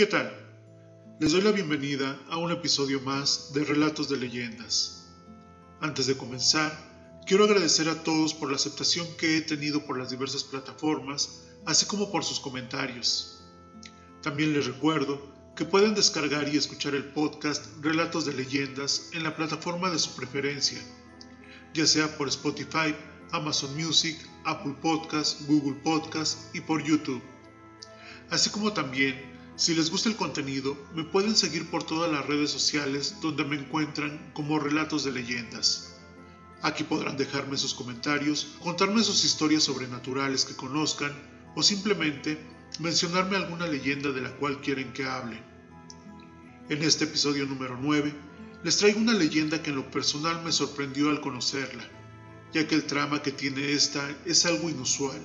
¿Qué tal? Les doy la bienvenida a un episodio más de Relatos de Leyendas. Antes de comenzar, quiero agradecer a todos por la aceptación que he tenido por las diversas plataformas, así como por sus comentarios. También les recuerdo que pueden descargar y escuchar el podcast Relatos de Leyendas en la plataforma de su preferencia, ya sea por Spotify, Amazon Music, Apple Podcast, Google Podcast y por YouTube. Así como también si les gusta el contenido, me pueden seguir por todas las redes sociales donde me encuentran como Relatos de Leyendas. Aquí podrán dejarme sus comentarios, contarme sus historias sobrenaturales que conozcan o simplemente mencionarme alguna leyenda de la cual quieren que hable. En este episodio número 9 les traigo una leyenda que en lo personal me sorprendió al conocerla, ya que el trama que tiene esta es algo inusual,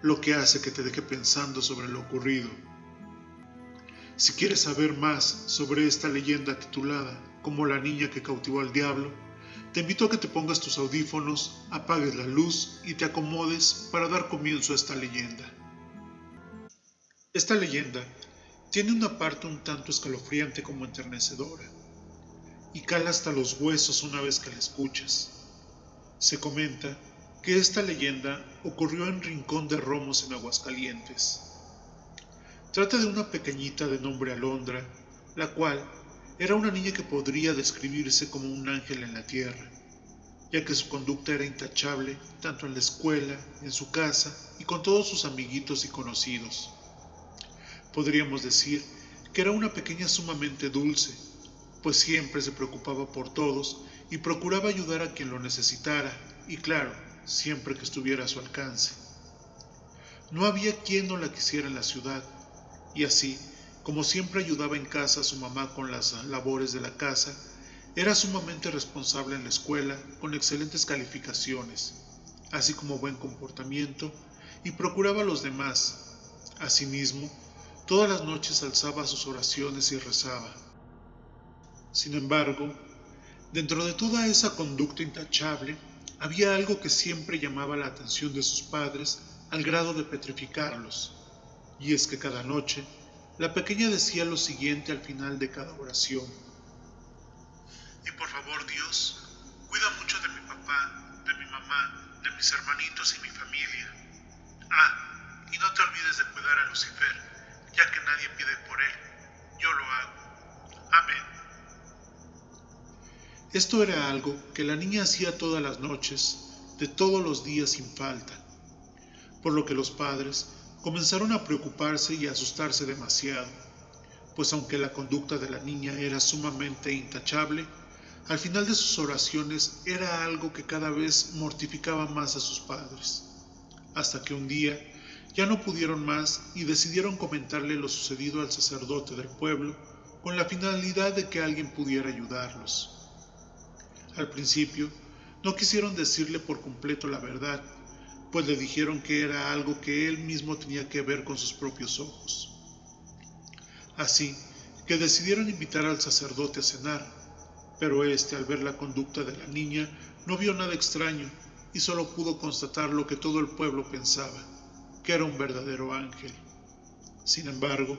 lo que hace que te deje pensando sobre lo ocurrido. Si quieres saber más sobre esta leyenda titulada como la niña que cautivó al diablo, te invito a que te pongas tus audífonos, apagues la luz y te acomodes para dar comienzo a esta leyenda. Esta leyenda tiene una parte un tanto escalofriante como enternecedora y cala hasta los huesos una vez que la escuchas. Se comenta que esta leyenda ocurrió en Rincón de Romos en Aguascalientes Trata de una pequeñita de nombre Alondra, la cual era una niña que podría describirse como un ángel en la tierra, ya que su conducta era intachable tanto en la escuela, en su casa y con todos sus amiguitos y conocidos. Podríamos decir que era una pequeña sumamente dulce, pues siempre se preocupaba por todos y procuraba ayudar a quien lo necesitara, y claro, siempre que estuviera a su alcance. No había quien no la quisiera en la ciudad, y así, como siempre ayudaba en casa a su mamá con las labores de la casa, era sumamente responsable en la escuela con excelentes calificaciones, así como buen comportamiento, y procuraba a los demás. Asimismo, todas las noches alzaba sus oraciones y rezaba. Sin embargo, dentro de toda esa conducta intachable, había algo que siempre llamaba la atención de sus padres al grado de petrificarlos y es que cada noche la pequeña decía lo siguiente al final de cada oración. Y por favor Dios, cuida mucho de mi papá, de mi mamá, de mis hermanitos y mi familia. Ah, y no te olvides de cuidar a Lucifer, ya que nadie pide por él. Yo lo hago. Amén. Esto era algo que la niña hacía todas las noches, de todos los días sin falta, por lo que los padres comenzaron a preocuparse y a asustarse demasiado, pues aunque la conducta de la niña era sumamente intachable, al final de sus oraciones era algo que cada vez mortificaba más a sus padres, hasta que un día ya no pudieron más y decidieron comentarle lo sucedido al sacerdote del pueblo con la finalidad de que alguien pudiera ayudarlos. Al principio, no quisieron decirle por completo la verdad, pues le dijeron que era algo que él mismo tenía que ver con sus propios ojos. Así que decidieron invitar al sacerdote a cenar, pero éste al ver la conducta de la niña no vio nada extraño y solo pudo constatar lo que todo el pueblo pensaba, que era un verdadero ángel. Sin embargo,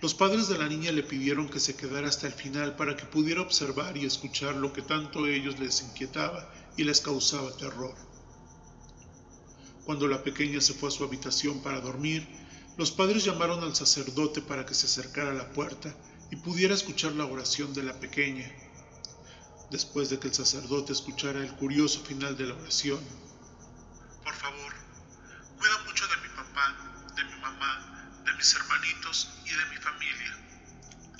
los padres de la niña le pidieron que se quedara hasta el final para que pudiera observar y escuchar lo que tanto a ellos les inquietaba y les causaba terror. Cuando la pequeña se fue a su habitación para dormir, los padres llamaron al sacerdote para que se acercara a la puerta y pudiera escuchar la oración de la pequeña. Después de que el sacerdote escuchara el curioso final de la oración, por favor, cuida mucho de mi papá, de mi mamá, de mis hermanitos y de mi familia.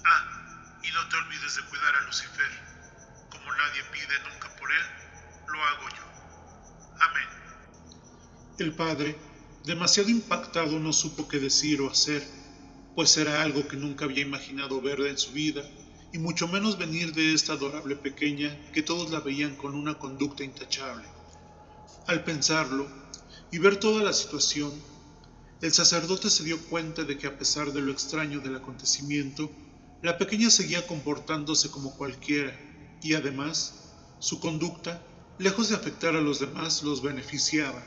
Ah, y no te olvides de cuidar a Lucifer. Como nadie pide nunca por él, lo hago yo. Amén. El padre, demasiado impactado, no supo qué decir o hacer, pues era algo que nunca había imaginado ver en su vida, y mucho menos venir de esta adorable pequeña que todos la veían con una conducta intachable. Al pensarlo y ver toda la situación, el sacerdote se dio cuenta de que a pesar de lo extraño del acontecimiento, la pequeña seguía comportándose como cualquiera, y además, su conducta, lejos de afectar a los demás, los beneficiaba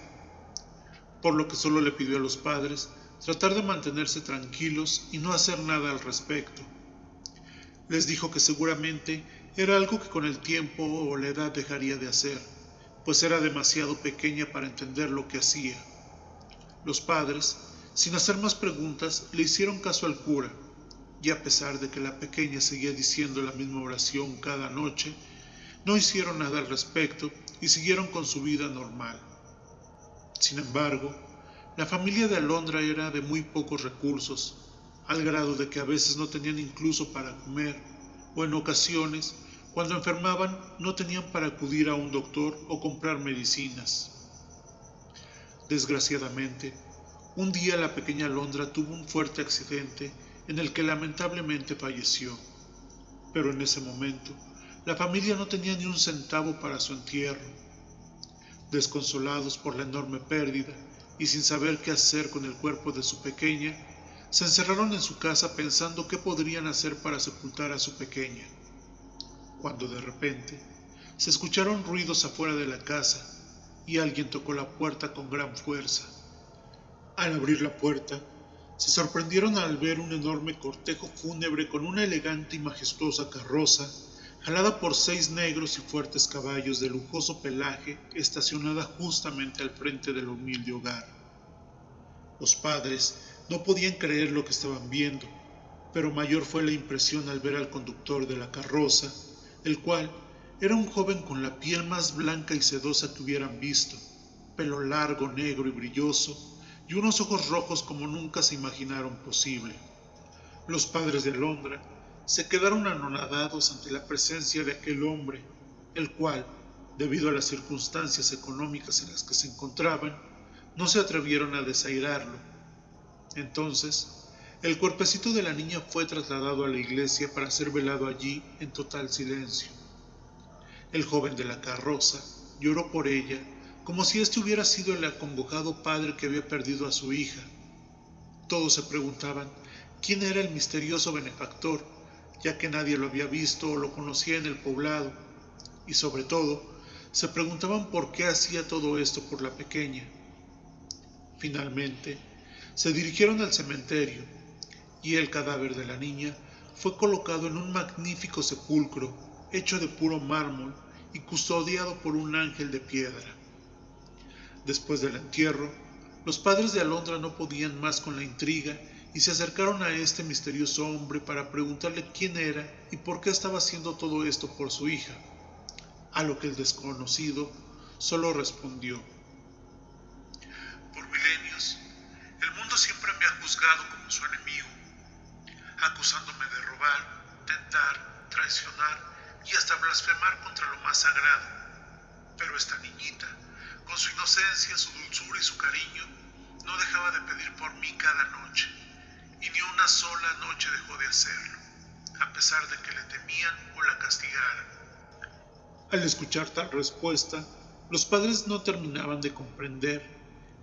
por lo que solo le pidió a los padres tratar de mantenerse tranquilos y no hacer nada al respecto. Les dijo que seguramente era algo que con el tiempo o la edad dejaría de hacer, pues era demasiado pequeña para entender lo que hacía. Los padres, sin hacer más preguntas, le hicieron caso al cura, y a pesar de que la pequeña seguía diciendo la misma oración cada noche, no hicieron nada al respecto y siguieron con su vida normal. Sin embargo, la familia de Alondra era de muy pocos recursos, al grado de que a veces no tenían incluso para comer, o en ocasiones, cuando enfermaban, no tenían para acudir a un doctor o comprar medicinas. Desgraciadamente, un día la pequeña Alondra tuvo un fuerte accidente en el que lamentablemente falleció. Pero en ese momento, la familia no tenía ni un centavo para su entierro. Desconsolados por la enorme pérdida y sin saber qué hacer con el cuerpo de su pequeña, se encerraron en su casa pensando qué podrían hacer para sepultar a su pequeña. Cuando de repente se escucharon ruidos afuera de la casa y alguien tocó la puerta con gran fuerza. Al abrir la puerta, se sorprendieron al ver un enorme cortejo fúnebre con una elegante y majestuosa carroza, jalada por seis negros y fuertes caballos de lujoso pelaje, estacionada justamente al frente del humilde hogar. Los padres no podían creer lo que estaban viendo, pero mayor fue la impresión al ver al conductor de la carroza, el cual era un joven con la piel más blanca y sedosa que hubieran visto, pelo largo, negro y brilloso, y unos ojos rojos como nunca se imaginaron posible. Los padres de Alondra se quedaron anonadados ante la presencia de aquel hombre, el cual, debido a las circunstancias económicas en las que se encontraban, no se atrevieron a desairarlo. Entonces, el cuerpecito de la niña fue trasladado a la iglesia para ser velado allí en total silencio. El joven de la carroza lloró por ella como si este hubiera sido el acongojado padre que había perdido a su hija. Todos se preguntaban quién era el misterioso benefactor, ya que nadie lo había visto o lo conocía en el poblado, y sobre todo se preguntaban por qué hacía todo esto por la pequeña. Finalmente, se dirigieron al cementerio y el cadáver de la niña fue colocado en un magnífico sepulcro hecho de puro mármol y custodiado por un ángel de piedra. Después del entierro, los padres de Alondra no podían más con la intriga y se acercaron a este misterioso hombre para preguntarle quién era y por qué estaba haciendo todo esto por su hija, a lo que el desconocido solo respondió. Por milenios, el mundo siempre me ha juzgado como su enemigo, acusándome de robar, tentar, traicionar y hasta blasfemar contra lo más sagrado. Pero esta niñita, con su inocencia, su dulzura y su cariño, no dejaba de pedir por mí cada noche, y ni una sola noche dejó de hacerlo, a pesar de que le temían o la castigaran. Al escuchar tal respuesta, los padres no terminaban de comprender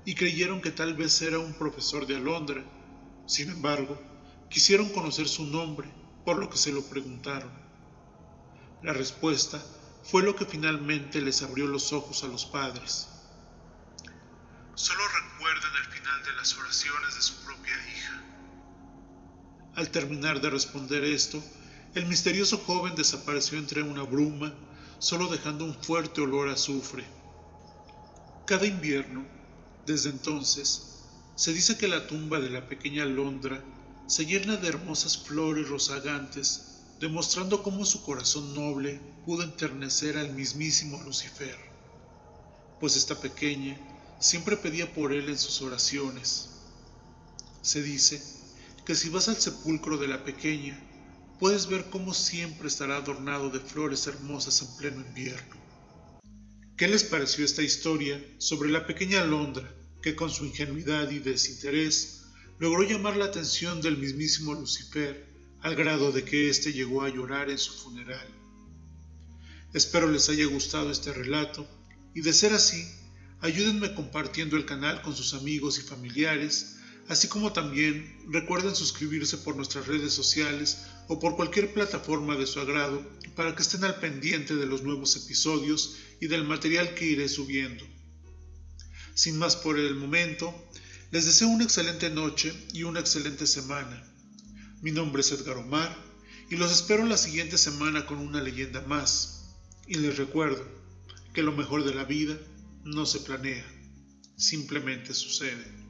y creyeron que tal vez era un profesor de Alondra. Sin embargo, quisieron conocer su nombre, por lo que se lo preguntaron. La respuesta fue lo que finalmente les abrió los ojos a los padres. Solo recuerden el final de las oraciones de su propia hija. Al terminar de responder esto, el misterioso joven desapareció entre una bruma, solo dejando un fuerte olor a azufre. Cada invierno, desde entonces, se dice que la tumba de la pequeña Londra se llena de hermosas flores rozagantes demostrando cómo su corazón noble pudo enternecer al mismísimo Lucifer, pues esta pequeña siempre pedía por él en sus oraciones. Se dice que si vas al sepulcro de la pequeña, puedes ver cómo siempre estará adornado de flores hermosas en pleno invierno. ¿Qué les pareció esta historia sobre la pequeña Alondra que con su ingenuidad y desinterés logró llamar la atención del mismísimo Lucifer al grado de que éste llegó a llorar en su funeral. Espero les haya gustado este relato y de ser así, ayúdenme compartiendo el canal con sus amigos y familiares, así como también recuerden suscribirse por nuestras redes sociales o por cualquier plataforma de su agrado para que estén al pendiente de los nuevos episodios y del material que iré subiendo. Sin más por el momento, Les deseo una excelente noche y una excelente semana. Mi nombre es Edgar Omar y los espero la siguiente semana con una leyenda más. Y les recuerdo que lo mejor de la vida no se planea, simplemente sucede.